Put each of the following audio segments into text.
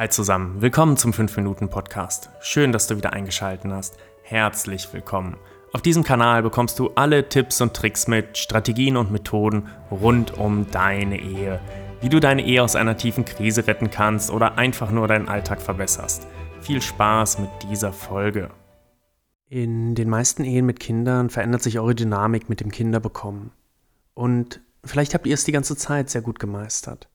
Hi zusammen, willkommen zum 5-Minuten-Podcast. Schön, dass du wieder eingeschaltet hast. Herzlich willkommen. Auf diesem Kanal bekommst du alle Tipps und Tricks mit, Strategien und Methoden rund um deine Ehe. Wie du deine Ehe aus einer tiefen Krise retten kannst oder einfach nur deinen Alltag verbesserst. Viel Spaß mit dieser Folge. In den meisten Ehen mit Kindern verändert sich eure Dynamik mit dem Kinderbekommen. Und vielleicht habt ihr es die ganze Zeit sehr gut gemeistert.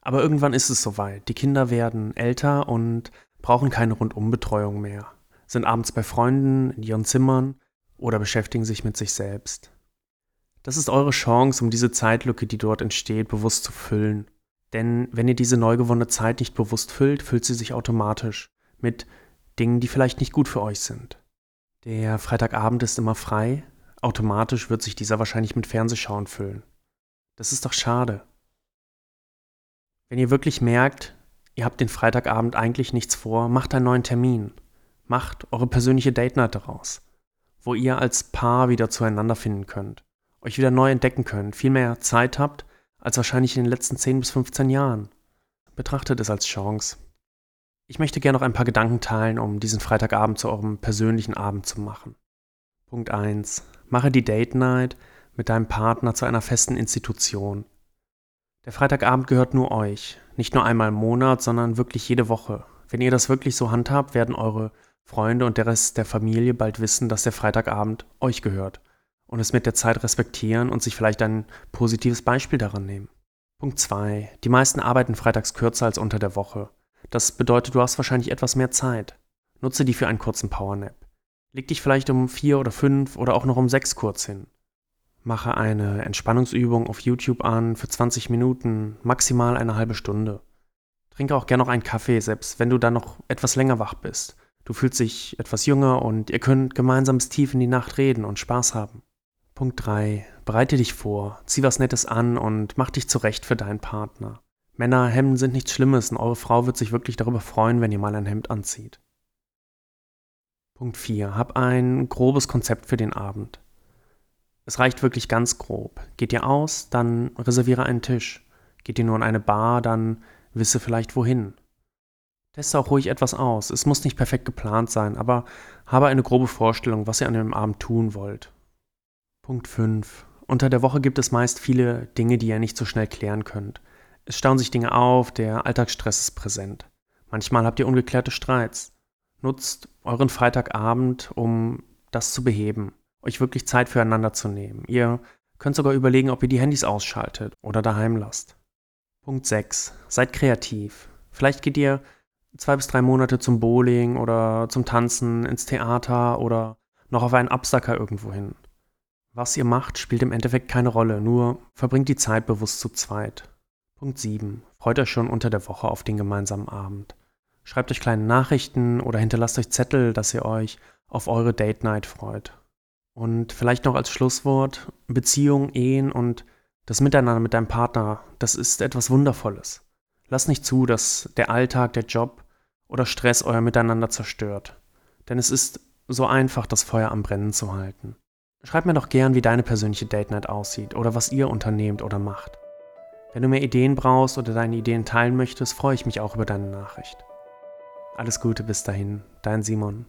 Aber irgendwann ist es soweit. Die Kinder werden älter und brauchen keine Rundumbetreuung mehr, sind abends bei Freunden in ihren Zimmern oder beschäftigen sich mit sich selbst. Das ist eure Chance, um diese Zeitlücke, die dort entsteht, bewusst zu füllen. Denn wenn ihr diese neu gewonnene Zeit nicht bewusst füllt, füllt sie sich automatisch mit Dingen, die vielleicht nicht gut für euch sind. Der Freitagabend ist immer frei, automatisch wird sich dieser wahrscheinlich mit Fernsehschauen füllen. Das ist doch schade. Wenn ihr wirklich merkt, ihr habt den Freitagabend eigentlich nichts vor, macht einen neuen Termin. Macht eure persönliche Date Night daraus, wo ihr als Paar wieder zueinander finden könnt, euch wieder neu entdecken könnt, viel mehr Zeit habt als wahrscheinlich in den letzten 10 bis 15 Jahren. Betrachtet es als Chance. Ich möchte gerne noch ein paar Gedanken teilen, um diesen Freitagabend zu eurem persönlichen Abend zu machen. Punkt 1. Mache die Date Night mit deinem Partner zu einer festen Institution. Der Freitagabend gehört nur euch. Nicht nur einmal im Monat, sondern wirklich jede Woche. Wenn ihr das wirklich so handhabt, werden eure Freunde und der Rest der Familie bald wissen, dass der Freitagabend euch gehört und es mit der Zeit respektieren und sich vielleicht ein positives Beispiel daran nehmen. Punkt 2. Die meisten arbeiten freitags kürzer als unter der Woche. Das bedeutet, du hast wahrscheinlich etwas mehr Zeit. Nutze die für einen kurzen Powernap. Leg dich vielleicht um vier oder fünf oder auch noch um sechs kurz hin. Mache eine Entspannungsübung auf YouTube an für 20 Minuten, maximal eine halbe Stunde. Trinke auch gerne noch einen Kaffee, selbst wenn du dann noch etwas länger wach bist. Du fühlst dich etwas jünger und ihr könnt gemeinsam bis tief in die Nacht reden und Spaß haben. Punkt 3. Bereite dich vor, zieh was Nettes an und mach dich zurecht für deinen Partner. Männer, Hemden sind nichts Schlimmes und eure Frau wird sich wirklich darüber freuen, wenn ihr mal ein Hemd anzieht. Punkt 4. Hab ein grobes Konzept für den Abend. Es reicht wirklich ganz grob. Geht ihr aus, dann reserviere einen Tisch. Geht ihr nur in eine Bar, dann wisse vielleicht wohin. Teste auch ruhig etwas aus. Es muss nicht perfekt geplant sein, aber habe eine grobe Vorstellung, was ihr an dem Abend tun wollt. Punkt 5. Unter der Woche gibt es meist viele Dinge, die ihr nicht so schnell klären könnt. Es stauen sich Dinge auf, der Alltagsstress ist präsent. Manchmal habt ihr ungeklärte Streits. Nutzt euren Freitagabend, um das zu beheben euch wirklich Zeit füreinander zu nehmen. Ihr könnt sogar überlegen, ob ihr die Handys ausschaltet oder daheim lasst. Punkt 6. Seid kreativ. Vielleicht geht ihr zwei bis drei Monate zum Bowling oder zum Tanzen, ins Theater oder noch auf einen Absacker irgendwo hin. Was ihr macht, spielt im Endeffekt keine Rolle, nur verbringt die Zeit bewusst zu zweit. Punkt 7. Freut euch schon unter der Woche auf den gemeinsamen Abend. Schreibt euch kleine Nachrichten oder hinterlasst euch Zettel, dass ihr euch auf eure Date Night freut. Und vielleicht noch als Schlusswort, Beziehungen, Ehen und das Miteinander mit deinem Partner, das ist etwas Wundervolles. Lass nicht zu, dass der Alltag, der Job oder Stress euer Miteinander zerstört. Denn es ist so einfach, das Feuer am Brennen zu halten. Schreib mir doch gern, wie deine persönliche Date Night aussieht oder was ihr unternehmt oder macht. Wenn du mehr Ideen brauchst oder deine Ideen teilen möchtest, freue ich mich auch über deine Nachricht. Alles Gute bis dahin, dein Simon.